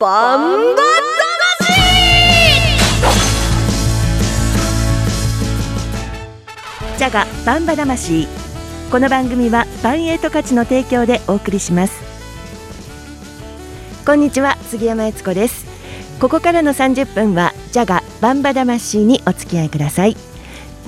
バンバジャガバンバ魂。この番組はバンエイト価値の提供でお送りします。こんにちは杉山悦子です。ここからの30分はジャガバンバ魂にお付き合いください。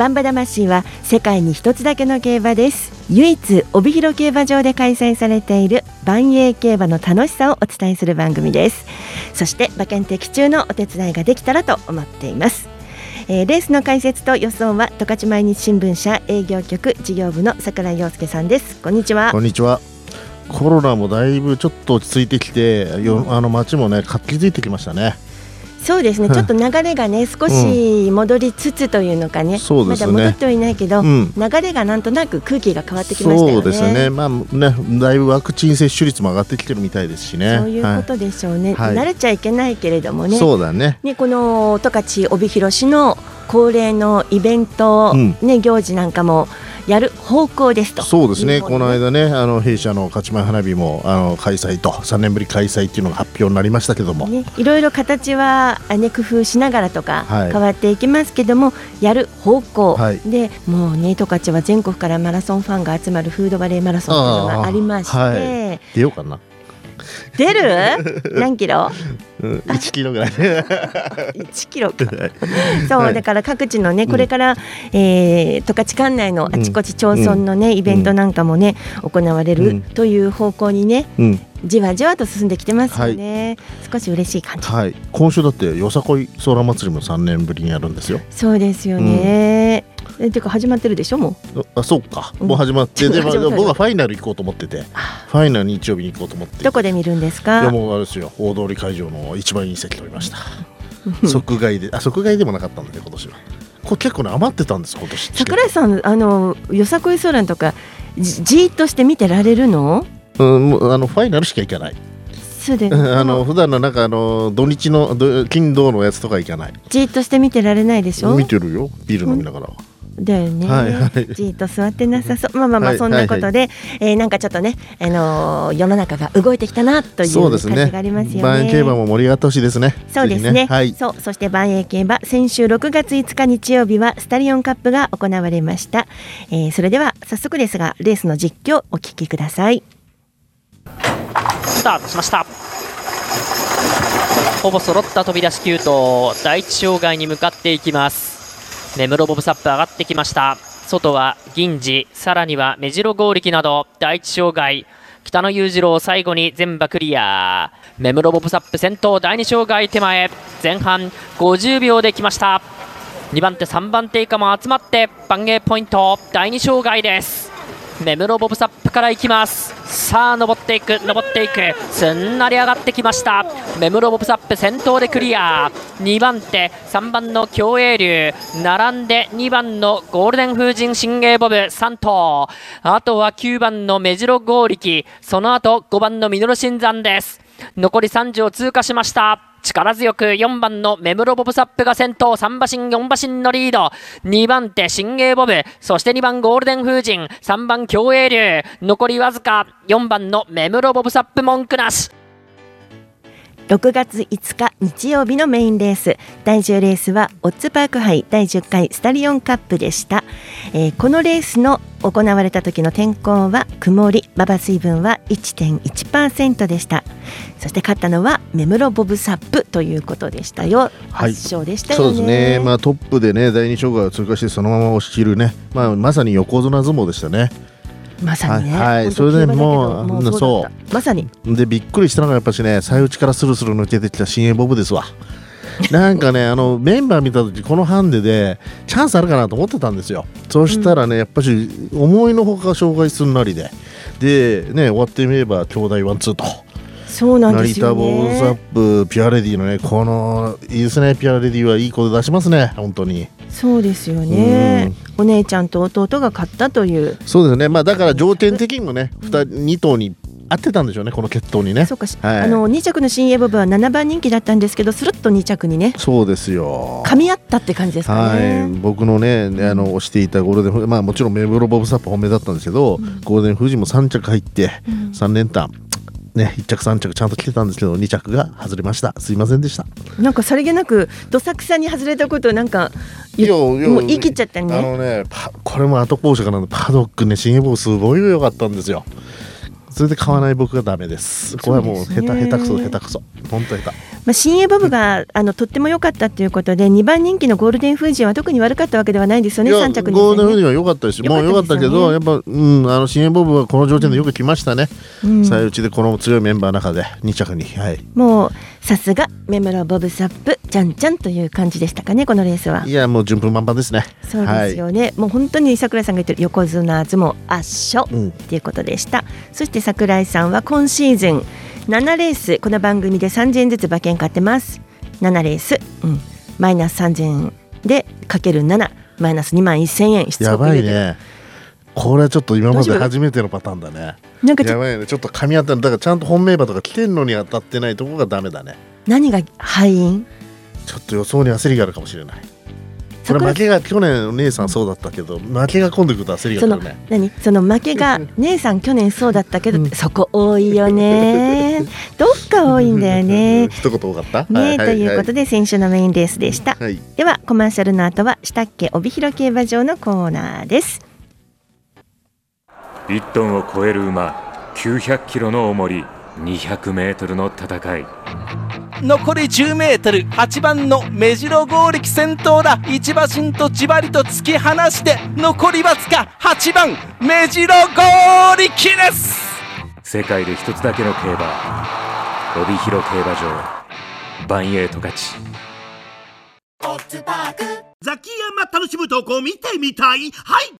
バンバ魂は世界に一つだけの競馬です。唯一帯広競馬場で開催されている万栄競馬の楽しさをお伝えする番組です。そして馬券的中のお手伝いができたらと思っています。えー、レースの解説と予想は十勝毎日新聞社営業局事業部の櫻井陽介さんです。こんにちは。こんにちは。コロナもだいぶちょっと落ち着いてきて、よあの街もね活気づいてきましたねそうですね、ちょっと流れがね、少し戻りつつというのかね、うん、まだ戻ってはいないけど、うん、流れがなんとなく空気が変わってきましたそうですね、まあね、だいぶワクチン接種率も上がってきてるみたいですしね。そういうことでしょうね、はい、慣れちゃいけないけれどもね、そうだね。ねこの十勝帯広市の恒例のイベント、ね、行事なんかも。やる方向ですと。そうですね、この間ね、あの弊社の勝ち前花火もあの開催と、3年ぶり開催っていうのが発表になりましたけども、ね、いろいろ形は、ね、工夫しながらとか変わっていきますけども、はい、やる方向、はい、でもうね、十勝は全国からマラソンファンが集まるフードバレーマラソンというのがありまして、はい、出ようかな。出る？何キロ？1キロぐらい。1キロか。そうだから各地のねこれから、えー、十勝管内のあちこち町村のね、イベントなんかもね行われるという方向にね、じわじわと進んできてますよね、少し嬉しい感じ、はい、今週だってよさこい空祭りも3年ぶりにやるんですよ。そうですよね、えっていうか始まってるでしょもう。あそうか。もう始まって、で 僕はファイナル行こうと思ってて。ファイナル日曜日に行こうと思って。どこで見るんですか？いやもうあれですよ。大通会場の一番いい席取りました。即買いで。あ即買いでもなかったんだね今年は。これ結構ね余ってたんです今年。桜井さんあのよさこいソーランとかじじっとして見てられるの？うんあのファイナルしか行かない。そうで あの普段のなんかあの土日の金土のやつとか行かない。じっとして見てられないでしょ？見てるよ。ビール飲みながら、だよね、はいはい、じっと座ってなさそうまあまあまあそんなことで、はいはい、えー、なんかちょっとね、あのー、世の中が動いてきたなという感じがありますよね。万栄競馬も盛り上がってほしいですね。そうですね。ねはい、そうそして万栄競馬先週6月5日日曜日はスタリオンカップが行われました。えー、それでは早速ですがレースの実況お聞きください。スタートしました。ほぼ揃った飛び出し9頭第一障害に向かっていきます根室ボブサップ上がってきました。外は銀次さらには目白剛力など第一障害北野裕次郎最後に全馬クリア。目室ボブサップ先頭第2障害手前。前半50秒できました。2番手3番手以下も集まって番芸ポイント第2障害です。根室ボブサップから行きます。さあ登っていく登っていく。すんなり上がってきました。根室ボブサップ先頭でクリア。2番手3番の共栄竜並んで2番のゴールデン風神新芸ボブ3頭。あとは9番の目白剛力。その後5番のミノル新山です。残り3時を通過しました。力強く4番のメムロボブサップが先頭。3馬身4馬身のリード。2番手新鋭ボブ。そして2番ゴールデン風神3番競泳竜残りわずか4番のメムロボブサップ文句なし。6月5日日曜日のメインレース。第10レースはオッズパーク杯第10回スタリオンカップでした、えー、このレースの行われた時の天候は曇り馬場水分は1.1%でした。そして勝ったのは目室ボブサップということでしたよ、はい、勝でしたそうですね。まあトップでね第二障害を通過してそのまま押し切るね。まあまさに横綱相撲でしたねまさにね、はい、それでもうそう。まさに。でびっくりしたのがやっぱしね最内からスルスル抜けてきた新鋭ボブですわ。なんかねあのメンバー見た時このハンデでチャンスあるかなと思ってたんですよ。そしたらね、やっぱし思いのほか障害すんなりで。でね終わってみれば兄弟ワンツーと。そうなんですよ、ね、成田ボールザップピュアレディのねこのいいですね。ピュアレディはいい声出しますね。本当にそうですよね、お姉ちゃんと弟が勝ったという。そうですね。まあだから条件的にもね 2, 2頭に合ってたんでしょうねこの血統にね。そうか、はい、あの2着の新エボブは7番人気だったんですけどするっと2着にね。そうですよ。噛み合ったって感じですかね、はい、僕のねあの推していたゴールデンまあもちろんメブロボブサップ本命だったんですけど、うん、ゴールデン富士も3着入って3連単ね1着3着ちゃんと来てたんですけど2着が外れました。すいませんでした。なんかさりげなくどさくさに外れたことをなんかいやいやもう言い切っちゃったね。あのねパこれも後校舎からのパドックね新エボすごい良かったんですよそれで買わない僕がダメです。これはもう下手ね。下手くそ下手くそ。本当下手。まあ、新鋭ボブが あのとっても良かったということで2番人気のゴールデンフージーは特に悪かったわけではないですよねいや3着にゴールデンフージーは良かったです。良かったもう良かったけですよねどやっぱうんあの新エボブはこの条件でよく来ましたね、うん。最内でこの強いメンバーの中で2着に。はい。もうさすがメムロボブサップちゃんちゃんという感じでしたかねこのレースは。いやもう順風満帆ですね。そうですよね、もう本当に桜井さんが言ってる横綱相撲圧勝うん。っていうことでした、そして桜井さんは今シーズン7レースこの番組で3000円ずつ馬券買ってます。7レース、うん、マイナス3000円でかける7マイナス2万1000円。しつやばいねこれはちょっと今まで初めてのパターンだね。なんかちょやばいね。ちょっと噛み合っただからちゃんと本命馬とか来てんのに当たってないとこがダメだね。何が敗因？ちょっと予想に焦りがあるかもしれない。これ桜負けが去年お姉さんそうだったけど負けが今度くると焦りがくるね。何？その負けが 姉さん去年そうだったけど、そこ多いよね。どっか多いんだよね。一言多かった？ね、はということで先週のメインレースでした、はい。ではコマーシャルの後は下っ家帯広競馬場のコーナーです1トンを超える馬900キロの重り200メートルの戦い。残り 10m8 番の目白剛力先頭だ。一馬身とじわりと突き放して残りわずか8番目白剛力です。世界で一つだけの競馬帯広競馬場バンエイト勝ち。ザキヤマ楽しむとこ見てみたい？はい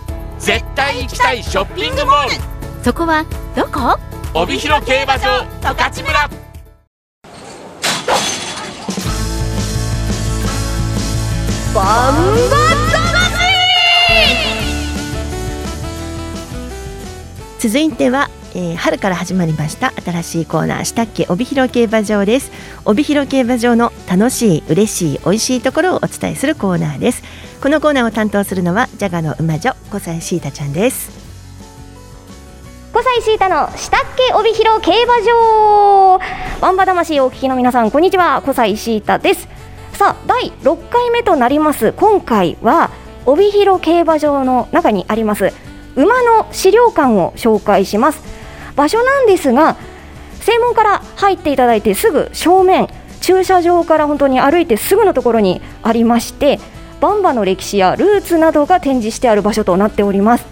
絶対行きたいショッピングモール。そこはどこ？帯広競馬場十勝村。バンバ続いては、えー春から始まりました新しいコーナー下っ家帯広競馬場です。帯広競馬場の楽しい嬉しい美味しいところをお伝えするコーナーですこのコーナーを担当するのはジャガの馬女小西シータちゃんです。小西シータの下っけ帯広競馬場。ワンバ魂をお聞きの皆さんこんにちは。小西シータです。さあ第6回目となります。今回は帯広競馬場の中にあります馬の資料館を紹介します。場所なんですが正門から入っていただいてすぐ正面駐車場から本当に歩いてすぐのところにありましてバンバの歴史やルーツなどが展示してある場所となっております。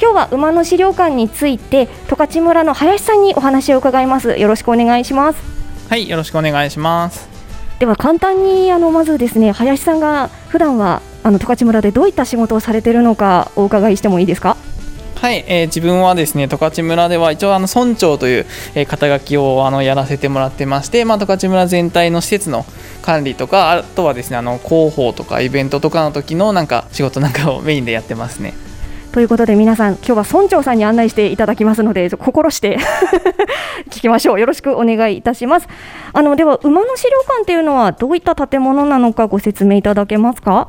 今日は馬の資料館について十勝村の林さんにお話を伺います。よろしくお願いします。はい、よろしくお願いします。では簡単にあのまずですね林さんが普段はあの十勝村でどういった仕事をされているのかお伺いしてもいいですか？はい、えー自分はですね十勝村では一応あの村長という、えー肩書きをあのやらせてもらってまして、まあ、十勝村全体の施設の管理とかあとはですねあの広報とかイベントとかの時のなんか仕事なんかをメインでやってますね。ということで皆さん今日は村長さんに案内していただきますので心して 聞きましょう。よろしくお願いいたします。あのでは馬の資料館っていうのはどういった建物なのかご説明いただけますか？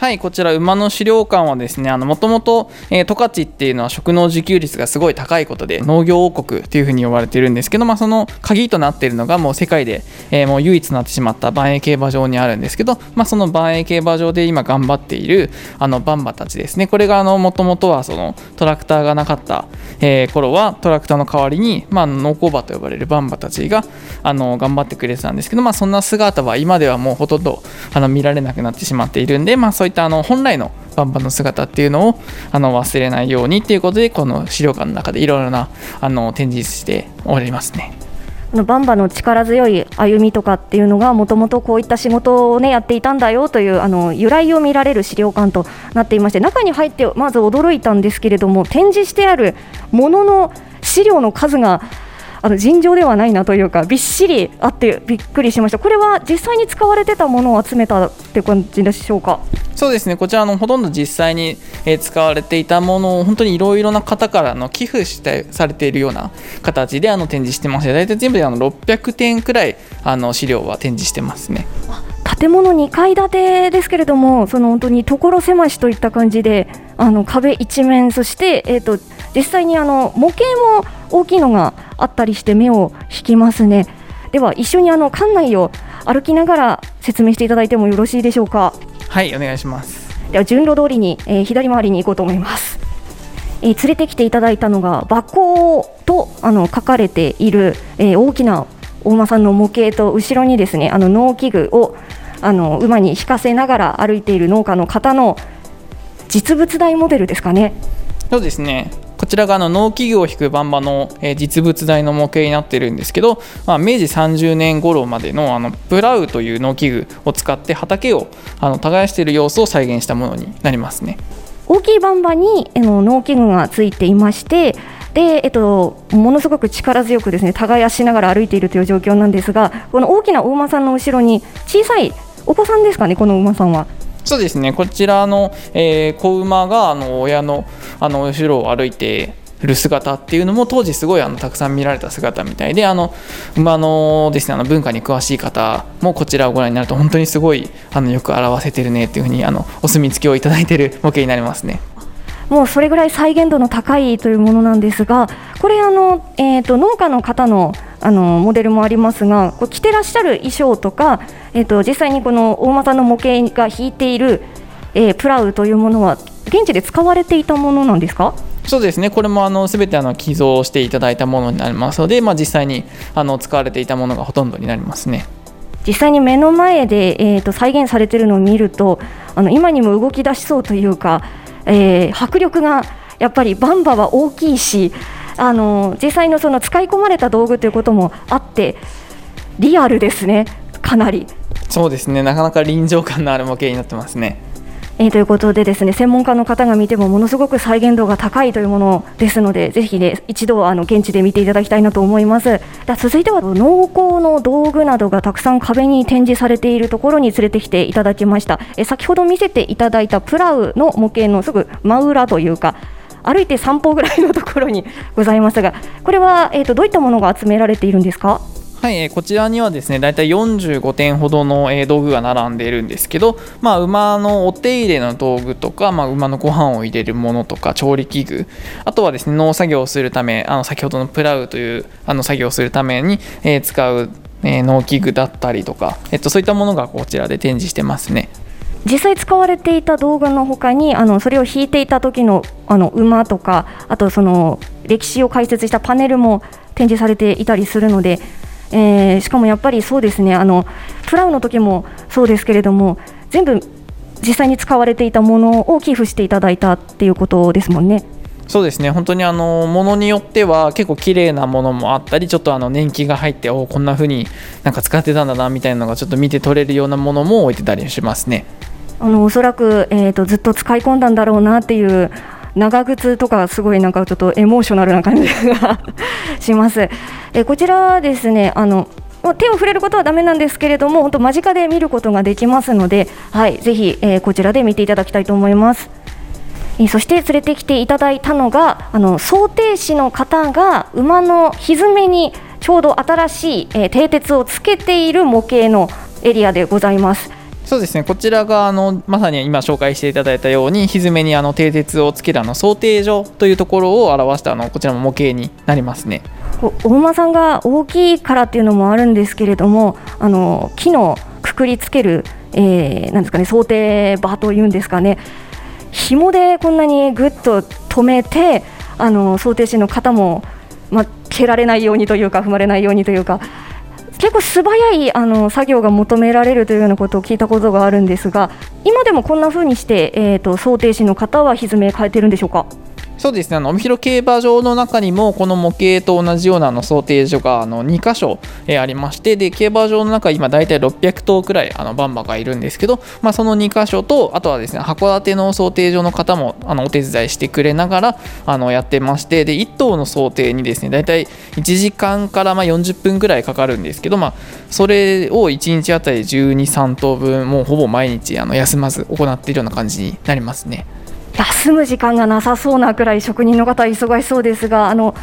はい、こちら馬の資料館はですね、あのもともとえー十勝っていうのは食農自給率がすごい高いことで農業王国っていうふうに呼ばれてるんですけど、まあその鍵となっているのがもう世界で、えーもう唯一となってしまった万栄競馬場にあるんですけど、まあその万栄競馬場で今頑張っているあのバンバたちですね。これがあのもともとはそのトラクターがなかった、えー頃はトラクターの代わりにまあ農耕馬と呼ばれるバンバたちがあの頑張ってくれてたんですけど、まあそんな姿は今ではもうほとんどあの見られなくなってしまっているんで、まあそういったあの本来のバンバンの姿っていうのをあの忘れないようにっていうことでこの資料館の中でいろいろなあの展示しておりますね。あのバンバの力強い歩みとかっていうのがもともとこういった仕事をねやっていたんだよというあの由来を見られる資料館となっていまして中に入ってまず驚いたんですけれども展示してあるものの資料の数があの尋常ではないなというかびっしりあってびっくりしました。これは実際に使われてたものを集めたって感じでしょうか？そうですね。こちらのほとんど実際に、えー使われていたものを本当にいろいろな方からの寄付してされているような形であの展示してまして大体全部であの600点くらいあの資料は展示してますね。建物2階建てですけれどもその本当に所狭しといった感じであの壁一面そして、えー、と実際にあの模型も大きいのがあったりして目を引きますね。では一緒にあの館内を歩きながら説明していただいてもよろしいでしょうか。はいお願いします。では順路通りに、えー左回りに行こうと思います、えー連れてきていただいたのが馬行とあの書かれている、えー大きな大馬さんの模型と後ろにですねあの農機具をあの馬に引かせながら歩いている農家の方の実物大モデルですかねそうですねこちらがあの農機具を引く馬場の、え実物大の模型になってるんですけど、まあ、明治30年頃までのあのプラウという農機具を使って畑をあの耕している様子を再現したものになりますね。大きいバンバにあの農機具がついていましてで、えっと、ものすごく力強くですね耕しながら歩いているという状況なんですがこの大きなお馬さんの後ろに小さいお子さんですかねこの馬さんは。そうですねこちらの、えー子馬があの親のあの後ろを歩いてる姿っていうのも当時すごいあのたくさん見られた姿みたいであの馬のですねあの文化に詳しい方もこちらをご覧になると本当にすごいあのよく表せてるねっていうふうにあのお墨付きをいただいてる模型になりますね。もうそれぐらい再現度の高いというものなんですが、これあの、えー、と農家の方のあのモデルもありますが、こう着てらっしゃる衣装とか、えー、と実際にこの大間さんの模型が引いている、えープラウというものは、現地で使われていたものなんですか？そうですねこれもあの全てあの寄贈していただいたものになりますので、まあ、実際にあの使われていたものがほとんどになりますね。実際に目の前で、えー、と再現されているのを見ると、あの今にも動き出しそうというか、えー迫力がやっぱりバンバは大きいし、あの実際のその使い込まれた道具ということもあって、リアルですね、かなり。そうですねなかなか臨場感のある模型になってますね。えーということでですね専門家の方が見てもものすごく再現度が高いというものですのでぜひね一度あの現地で見ていただきたいなと思います。では続いては農耕の道具などがたくさん壁に展示されているところに連れてきていただきました。え先ほど見せていただいたプラウの模型のすぐ真裏というか歩いて3歩ぐらいのところにございますがこれは、えー、とどういったものが集められているんですか？はい、えこちらにはですね、だいたい45点ほどの、え道具が並んでいるんですけど、まあ、馬のお手入れの道具とか、まあ、馬のご飯を入れるものとか、調理器具、あとはですね、農作業をするため、あの先ほどのプラウというあの作業をするために、え使う、え農機具だったりとか、えっと、そういったものがこちらで展示してますね。実際使われていた動画のほかにあのそれを引いていた時のあの馬とかあとその歴史を解説したパネルも展示されていたりするので、えーしかもやっぱりそうですねあのプラウの時もそうですけれども全部実際に使われていたものを寄付していただいたっていうことですもんね。そうですね本当にあのものによっては結構綺麗なものもあったりちょっとあの年季が入っておこんな風になんか使ってたんだなみたいなのがちょっと見て取れるようなものも置いてたりしますね。あのおそらく、えー、とずっと使い込んだんだろうなっていう長靴とかすごいなんかちょっとエモーショナルな感じが します。えこちらはですねあの手を触れることはダメなんですけれども本当間近で見ることができますので、はい、ぜひ、えーこちらで見ていただきたいと思います。えそして連れてきていただいたのがあの想定士の方が馬の蹄にちょうど新しい、えー蹄鉄をつけている模型のエリアでございます。そうですねこちらがあのまさに今紹介していただいたように蹄にあの蹄鉄をつけるあの想定所というところを表したあのこちらも模型になりますね。大間さんが大きいからっていうのもあるんですけれどもあの木のくくりつける、えーなんですかね想定場というんですかね紐でこんなにぐっと止めてあの想定士の方も、ま、蹴られないようにというか踏まれないようにというか結構素早いあの作業が求められるというようなことを聞いたことがあるんですが今でもこんな風にして、えー、と想定士の方は蹄変えてるんでしょうか？そうですねあの帯広競馬場の中にもこの模型と同じようなあの想定所があの2箇所、えありましてで競馬場の中今大体600頭くらいあのバンバがいるんですけど、まあ、その2箇所とあとはですね函館の想定所の方もあのお手伝いしてくれながらあのやってましてで1頭の想定にですね大体1時間からま40分くらいかかるんですけど、まあ、それを1日あたり12、3頭分もうほぼ毎日あの休まず行っているような感じになりますね。休む時間がなさそうなくらい職人の方は忙しそうですがあの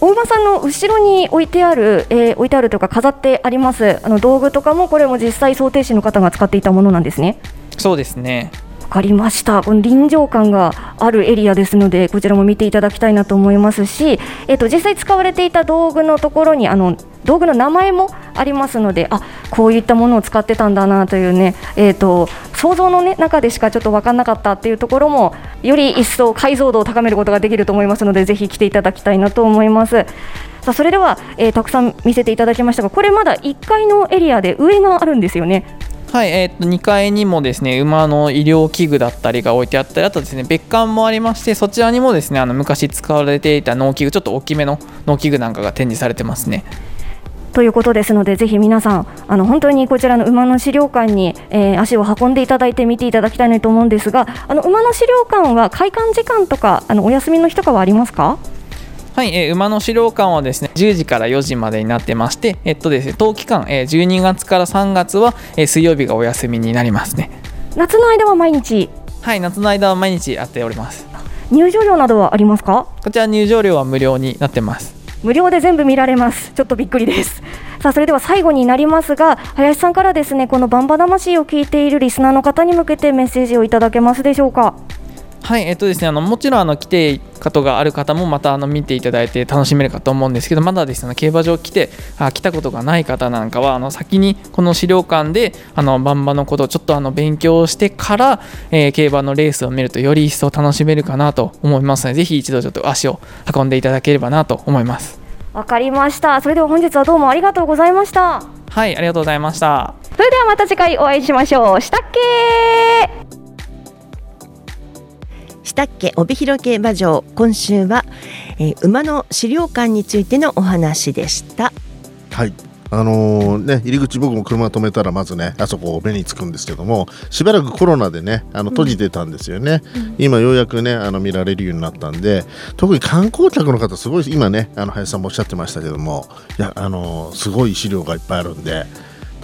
大間さんの後ろに置いてある、えー置いてあるというか飾ってあります。あの道具とかもこれも実際想定士の方が使っていたものなんですね。そうですね。かりましたこの臨場感があるエリアですのでこちらも見ていただきたいなと思いますし、えっと実際使われていた道具のところにあの道具の名前もありますのであこういったものを使ってたんだなというね、えっと想像の、ね、中でしかちょっと分かんなかったっていうところもより一層解像度を高めることができると思いますのでぜひ来ていただきたいなと思います。さあそれでは、えーたくさん見せていただきましたがこれまだ1階のエリアで上があるんですよね。はい、えー、と2階にもですね馬の医療器具だったりが置いてあったりあとですね別館もありましてそちらにもですねあの昔使われていた農機具ちょっと大きめの農機具なんかが展示されてますね。ということですので、ぜひ皆さん、あの本当にこちらの馬の資料館に、えー足を運んでいただいて見ていただきたいなと思うんですが、あの馬の資料館は開館時間とか、あのお休みの日とかはありますか？はい、えー馬の資料館はですね10時から4時までになってまして、えっとですね、冬期間、えー12月から3月は、えー水曜日がお休みになりますね。夏の間は毎日、はい、夏の間は毎日やっております。入場料などはありますか？こちら入場料は無料になってます。無料で全部見られます。ちょっとびっくりです。さあ、それでは最後になりますが、林さんからですね、このバンバ魂を聞いているリスナーの方に向けてメッセージをいただけますでしょうか？はい、えっとですね、あのもちろんあの来て方がある方もまたあの見ていただいて楽しめるかと思うんですけど、まだですね競馬場来てあ来たことがない方なんかはあの先にこの資料館であの馬場のことをちょっとあの勉強してから、えー競馬のレースを見るとより一層楽しめるかなと思いますので、ぜひ一度ちょっと足を運んでいただければなと思います。わかりました。それでは本日はどうもありがとうございました。はい、ありがとうございました。それではまた次回お会いしましょう。したっけしたっけ帯広競馬場今週は、えー馬の資料館についてのお話でした。はい。あのーね、入り口僕も車止めたらまずねあそこを目につくんですけどもしばらくコロナでねあの閉じてたんですよね、今ようやくねあの見られるようになったんで特に観光客の方すごい今ねあの林さんもおっしゃってましたけどもいやあのーすごい資料がいっぱいあるんで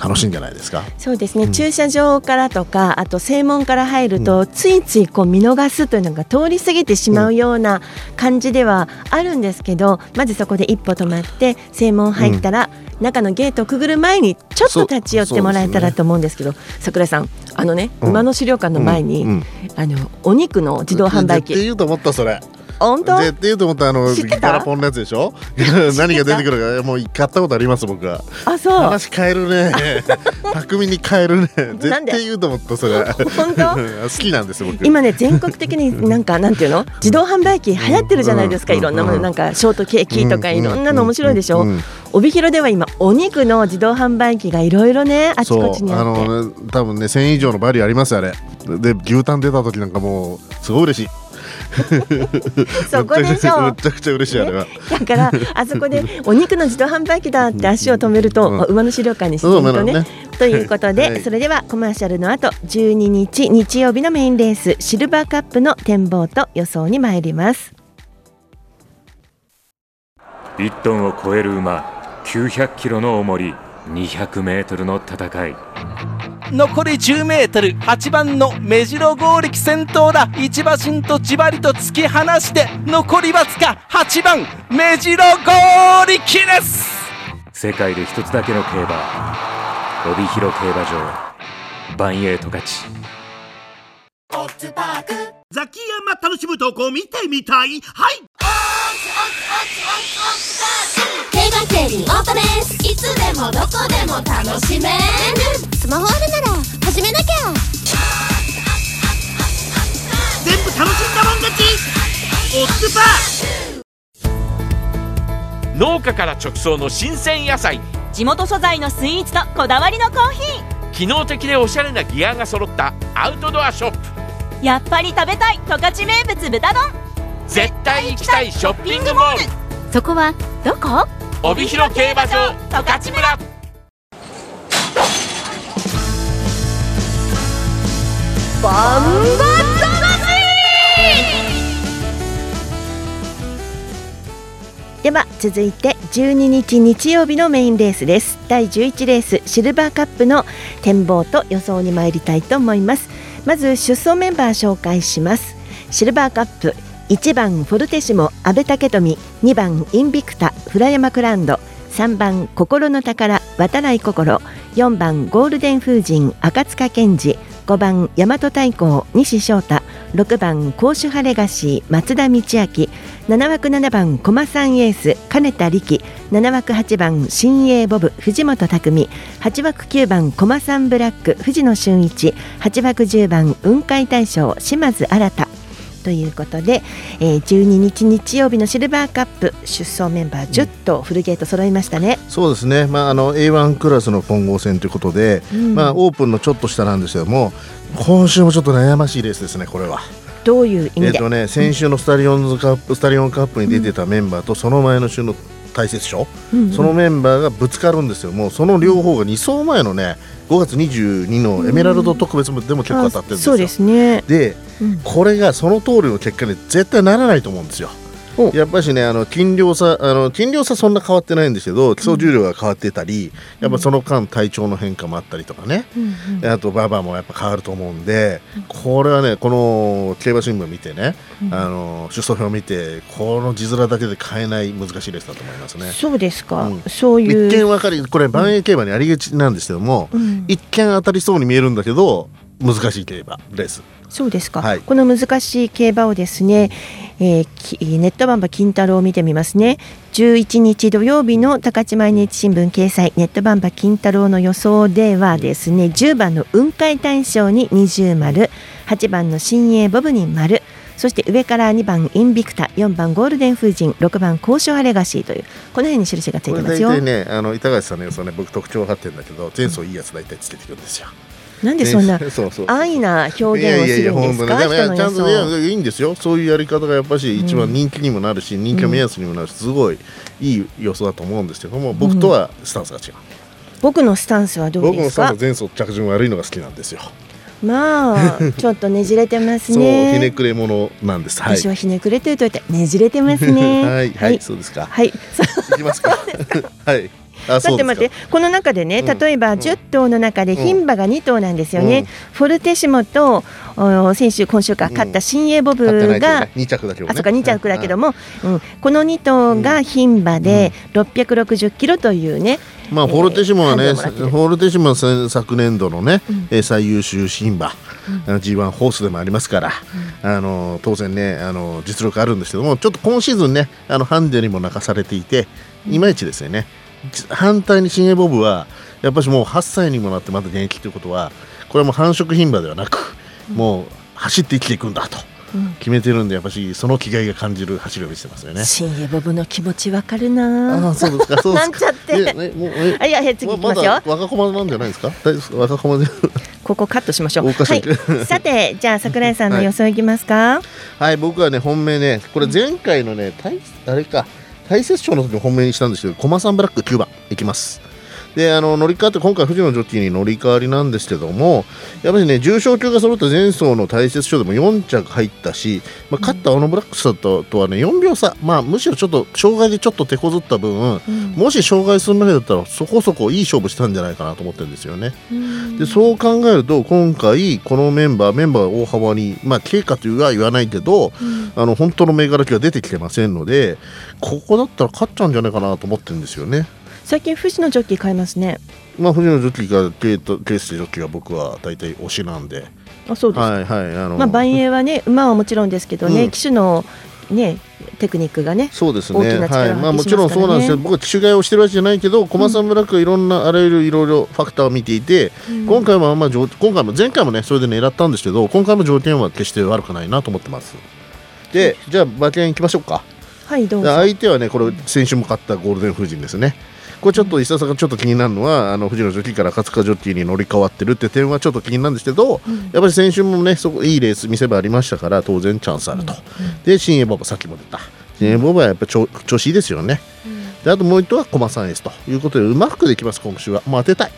楽しいんじゃないですか？そうですね、駐車場からとかあと正門から入ると、ついついこう見逃すというのが通り過ぎてしまうような感じではあるんですけど、まずそこで一歩止まって正門入ったら、中のゲートをくぐる前にちょっと立ち寄ってもらえたらと思うんですけど桜井さんあのね、うん。馬の資料館の前に、うん。うん。あのお肉の自動販売機。言うと思ったそれ本当？絶対言うと思ったあのガラポンのやつでしょ？何が出てくるかもう買ったことあります僕は。あそう。話変えるね。巧みに変えるね。絶対言うと思ったそれ。本当？好きなんです僕。今ね全国的になんかなんていうの？自動販売機流行ってるじゃないですか、うん。いろんなもの。なんかショートケーキとかうん。いろんなの面白いでしょ、うん。うん帯広では今お肉の自動販売機がいろいろねあちこちにあって。のね多分ね1000以上のバリューありますよあれ。で牛タン出た時なんかもうすごい嬉しい そこでしょめちゃくちゃ嬉しいあれは、だからあそこでお肉の自動販売機だって足を止めると、うん。馬の資料館に自然とね。ね。ということで、はい。それではコマーシャルの後12日日曜日のメインレースシルバーカップの展望と予想に参ります。1トンを超える馬900キロの重り200メートルの戦い。残り 10m 8番の目白剛力先頭だ。一馬身とじわりと突き放して残りわずか8番目白剛力です。世界で一つだけの競馬帯広競馬場。バンエイト勝ち。ザキヤマ楽しむとこ見てみたい。はい競馬競輪オートレースいつでもどこでも楽しめる。スマホあるなら始めなきゃ。全部楽しんだもん勝ち。オッズパー。農家から直送の新鮮野菜。地元素材のスイーツとこだわりのコーヒ機能的でおしゃれなギアが揃った。アウトドアショップ。ーやっぱり食べたい十勝名物豚丼。絶対行きたいショッピングモール。そこはどこ？帯広競馬場十勝村。バンバでは続いて12日日曜日のメインレースです。第11レースシルバーカップの展望と予想に参りたいと思います。まず出走メンバー紹介します。シルバーカップ1番フォルテシモ阿部武富2番インビクタフラヤマクランド3番心の宝渡来心4番ゴールデン風神赤塚健二5番大和太鼓西翔太6番甲州ハレガシー松田道明7枠7番駒さんエース金田力7枠8番新鋭ボブ藤本匠8枠9番駒さんブラック藤野俊一8枠10番雲海大将島津新。ということで、えー、12日日曜日のシルバーカップ出走メンバー10頭フルゲート揃いましたね、そうですね、まあ、あの A1 クラスの混合戦ということで、うん。まあ、オープンのちょっと下なんですけども今週もちょっと悩ましいレースですねこれは。どういう意味で、えっとね、先週のスタリオンズカップ、スタリオンカップに出てたメンバーと、その前の週の大雪賞、うんうん。そのメンバーがぶつかるんですよ、もうその両方が2走前のね、5月22のエメラルド特別でも結構当たってるんですよ。そうですね。で、うん。これがその通りの結果に絶対ならないと思うんですよ。やっぱしねあの斤量差あの斤量差そんな変わってないんですけど基礎重量が変わってたり、やっぱその間体調の変化もあったりとかね、であと馬場もやっぱ変わると思うんで、これはねこの競馬新聞見てね、あの出走表を見てこの字面だけで変えない難しいレースだと思いますね。そうですか、うん。そういう。一見わかりこれ万栄競馬にありがちなんですけども、うん。一見当たりそうに見えるんだけど難しい競馬レース。そうですか、はい。この難しい競馬をですね、えーきネットバンバ金太郎を見てみますね。11日土曜日の高知毎日新聞掲載ネットバンバ金太郎の予想ではですね10番の雲海大賞に20丸8番の新鋭ボブに丸そして上から2番インビクタ4番ゴールデン風神6番交渉ハレガシーというこの辺に印がついてますよ。大体ねあの板橋さんの予想ね僕特徴分かってるんだけど前走いいやつ大体つけてくるんですよ。なんでそんなねそうそう。安易な表現をするんですかいや人の。予ちゃんとい想やいいんですよ。そういうやり方がやっぱし一番人気にもなるし、人気の目安にもなるしすごいいい予想だと思うんですけども僕とはスタンスが違う、僕のスタンスはどう僕のですか？スタンスは前走着順悪いのが好きなんですよ。まあ ちょっとねじれてますそうひねねくれ者なんです。はい。私はひねくれというといてねじれてますね。はい。はい、そうですか。はい。いきますか。はい。あ待って待って。この中でね例えば10頭の中で牝馬が2頭なんですよね、うん。フォルテシモとお先週今週か勝った新鋭ボブが、ね。二着だけどね。あそうか2着だけども、うん、この2頭が牝馬で660キロというね、まあ、フォルテシモはね、えーフォルテシモは先昨年度のね、えー最優秀牝馬、あの G1 ホースでもありますから、あの当然ねあの実力あるんですけどもちょっと今シーズンねあのハンデにも泣かされていていまいちですよね。じ反対に新鋭ボブはやっぱしもう8歳にもなってまだ現役ということはこれはもう繁殖牝馬ではなく、もう走って生きていくんだとうん。決めてるんでやっぱしその気概が感じる走りを見せてますよね。新鋭ボブの気持ちわかるな。ああそうですか そうですか。なんちゃって。えねもうえあいや次行きますよ。まだ若駒なんじゃないですか？大丈若駒で。ここカットしましょう。はい。い。さて、じゃあ桜井さんの予想いきますか？はい僕はね本命ねこれ前回のね大あれか大雪賞の時に本命にしたんですけどコマさんブラック9番いきます。であの乗り換わって今回藤野ジョッキーに乗り換わりなんですけどもやっぱりね重賞級が揃った前走の大雪賞でも4着入ったし、まあ、勝った青のブラックスととはね4秒差、まあ、むしろちょっと障害でちょっと手こずった分、もし障害するのだったらそこそこいい勝負したんじゃないかなと思ってるんですよね。でそう考えると今回このメンバーメンバーが大幅にまあ経過というは言わないけど、あの本当の銘柄機が出てきてませんのでここだったら勝っちゃうんじゃないかなと思ってるんですよね。最近藤野ジョッキー買いますね。まあ藤野ジョッキーがケイトケースジョッキーが僕は大体推しなんで。あ、そうです。はいはいあの、まあ万栄はね、馬はもちろんですけどね、うん騎手のねテクニックがね。そうですね。大きなはい、まあもちろんそうなんですよ。ね。僕は機種買いをしてるわけじゃないけど、駒さんブラックはいろんなあらゆるいろいろファクターを見ていて、うん今回はまあ条今回も前回もねそれで狙ったんですけど、今回も条件は決して悪くないなと思ってます。で、じゃあ馬券行きましょうか。はいどうぞ。で相手はねこれ先週も勝ったゴールデン風神ですね。これちょっと石田さんがちょっと気になるのはあの藤野ジョッキーから赤塚ジョッキーに乗り換わってるって点はちょっと気になるんですけど、やっぱり先週もねそこいいレース見せ場ありましたから当然チャンスあると、で新エボブさっきも出た。新エボブはやっぱ調調子いいですよね、であともう一頭は駒さんエースということでうまくできます今週は。もう当てたい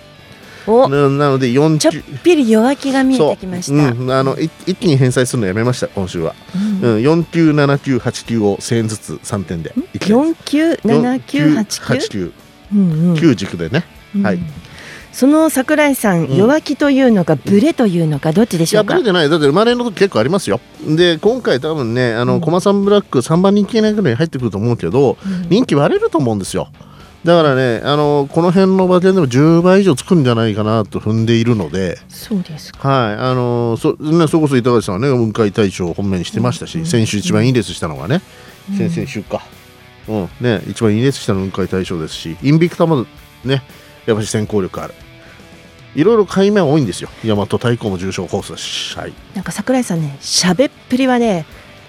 お。ななので4ちょっぴり弱気が見えてきました。う。ん、あのい一気に返済するのやめました今週は、うん。4級7級8級を1000円ずつ3点でいき四九七九八8九。級うんうん。9軸でね、はい。その桜井さん、うん。弱気というのかブレというのかどっちでいしょうか？やブレ。てない。だって生まれの時結構ありますよ。で今回多分ねあの、コマサンブラック3番人気以内ぐらいに入ってくると思うけど、人気割れると思うんですよ。だからねあのこの辺の馬券でも10倍以上つくんじゃないかなと踏んでいるので。そうですか。はい。あのそねそれこそ板垣さんはね雲海大賞を本命にしてましたし、先週一番いいレースしたのがね、先々週かうん。ね一番いいレースしたの雲海大賞ですしインビクタもねやっぱり先行力ある。いろいろ買い目は多いんですよ。大和太鼓も重賞コースだし、はい、なんか桜井さんね、喋っぷりはね、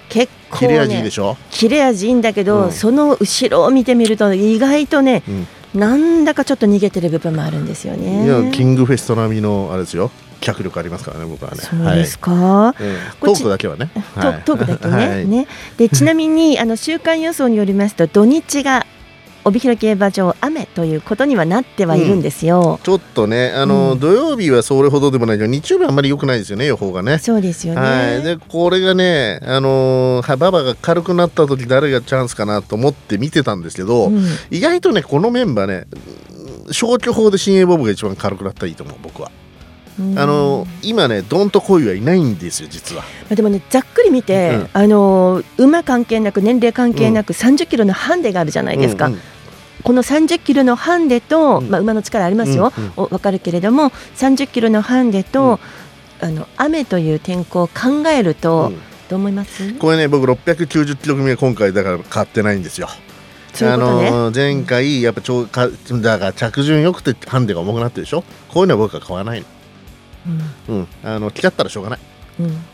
結構ね。切れ味いいでしょ？切れ味いいんだけど、うん。その後ろを見てみると意外とね、うん。なんだかちょっと逃げてる部分もあるんですよね。いやキングフェスト並みのあれですよ脚力ありますからね僕はね。そうですか？はい。トークだけはね。トはい。トークだけね。はい。ね。で ちなみにあの週間予想によりますと土日が帯広競馬場雨ということにはなってはいるんですよ。ちょっとねあの、土曜日はそれほどでもないけど日曜日はあんまり良くないですよね予報がねそうですよね。はい、でこれがね、あのー、馬場が軽くなった時誰がチャンスかなと思って見てたんですけど、うん。意外とねこのメンバーねうん消去法で新鋭ボブが一番軽くなったらいいと思う僕は、うんあのー今ねドンと恋はいないんですよ実は。まあでもねざっくり見て、うんあの馬関係なく年齢関係なく30キロのハンデがあるじゃないですか。うんうん。この30キロのハンデと、まあ、馬の力ありますよ、うんうん。お分かるけれども30キロのハンデと、あの雨という天候を考えると、どう思います？これね僕690キロ組は今回だから変わってないんですよ。ね。あのー前回やっぱちょうかだから着順良くてハンデが重くなってるでしょ？こういうのは僕は買わないのうん、あの来ちゃったらしょうがない。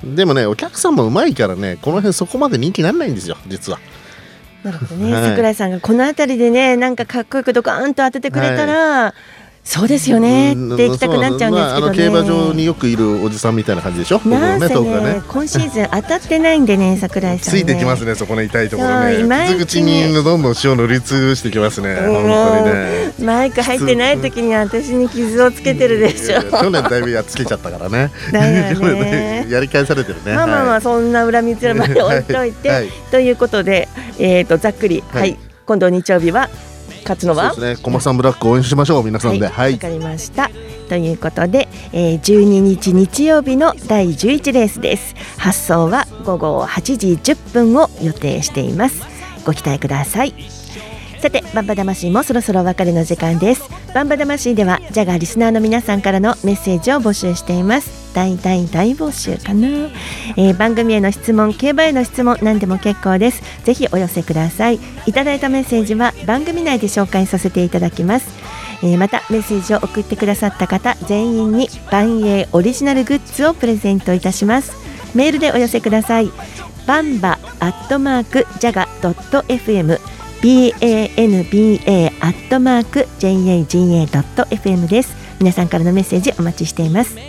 うん。でもねお客さんもうまいからねこの辺そこまで人気にならないんですよ実は。なるほどね、はい。桜井さんがこの辺りでねなんかかっこよくドカーンと当ててくれたら、そうですよね。うんって行きたくなっちゃうんですけどね、まあ競馬場によくいるおじさんみたいな感じでしょ？僕なんせねのねね。今シーズン当たってないんでね桜井さんね。ついてきますねそこの痛いところね。傷口にどんどん塩塗りつぶしてきますね本当にね。マイク入ってない時に私に傷をつけてるでしょ、去年だいぶやっつけちゃったからね。やり返されてるね。まあまあまあはい。そんな恨みつらまで置いといて、はい。ということで、えー、とざっくり、はい。はい。今度日曜日は勝つのは？そうですねコマさんブラック応援しましょう皆さんでは、はいいわかりました。ということで、えー、12日日曜日の第11レースです。発送は午後8時10分を予定しています。ご期待ください。さて、バンバ魂もそろそろお別れの時間です。バンバ魂では、ジャガーリスナーの皆さんからのメッセージを募集しています。大大大募集かな、えー番組への質問、競馬への質問、何でも結構です。ぜひお寄せください。いただいたメッセージは番組内で紹介させていただきます。えーまたメッセージを送ってくださった方全員に万英オリジナルグッズをプレゼントいたしますメールでお寄せくださいバンバアットマークジャガドット FM banba アットマーク jaga ドット FM です。皆さんからのメッセージお待ちしています。ジ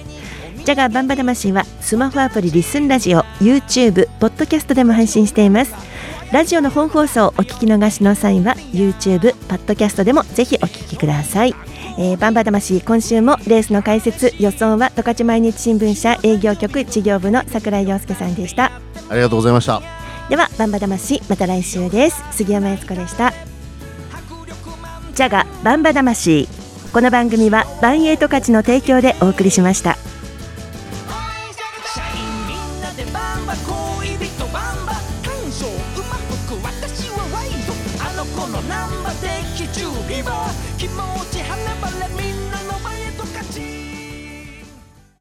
ャガーバンバ魂はスマホアプリリスンラジオ YouTube ポッドキャストでも配信しています。ラジオの本放送をお聞き逃しの際は YouTube ポッドキャストでもぜひお聞きください、えー、バンバ魂今週もレースの解説予想は十勝毎日新聞社営業局事業部の桜井陽介さんでした。ありがとうございました。ではバンバ魂また来週です。杉山悦子でした。ジャガバンバ魂。この番組はバンエイト価値の提供でお送りしました。恋人バンバ。感傷馬服私はワイド。あの子のナンバー的中リバー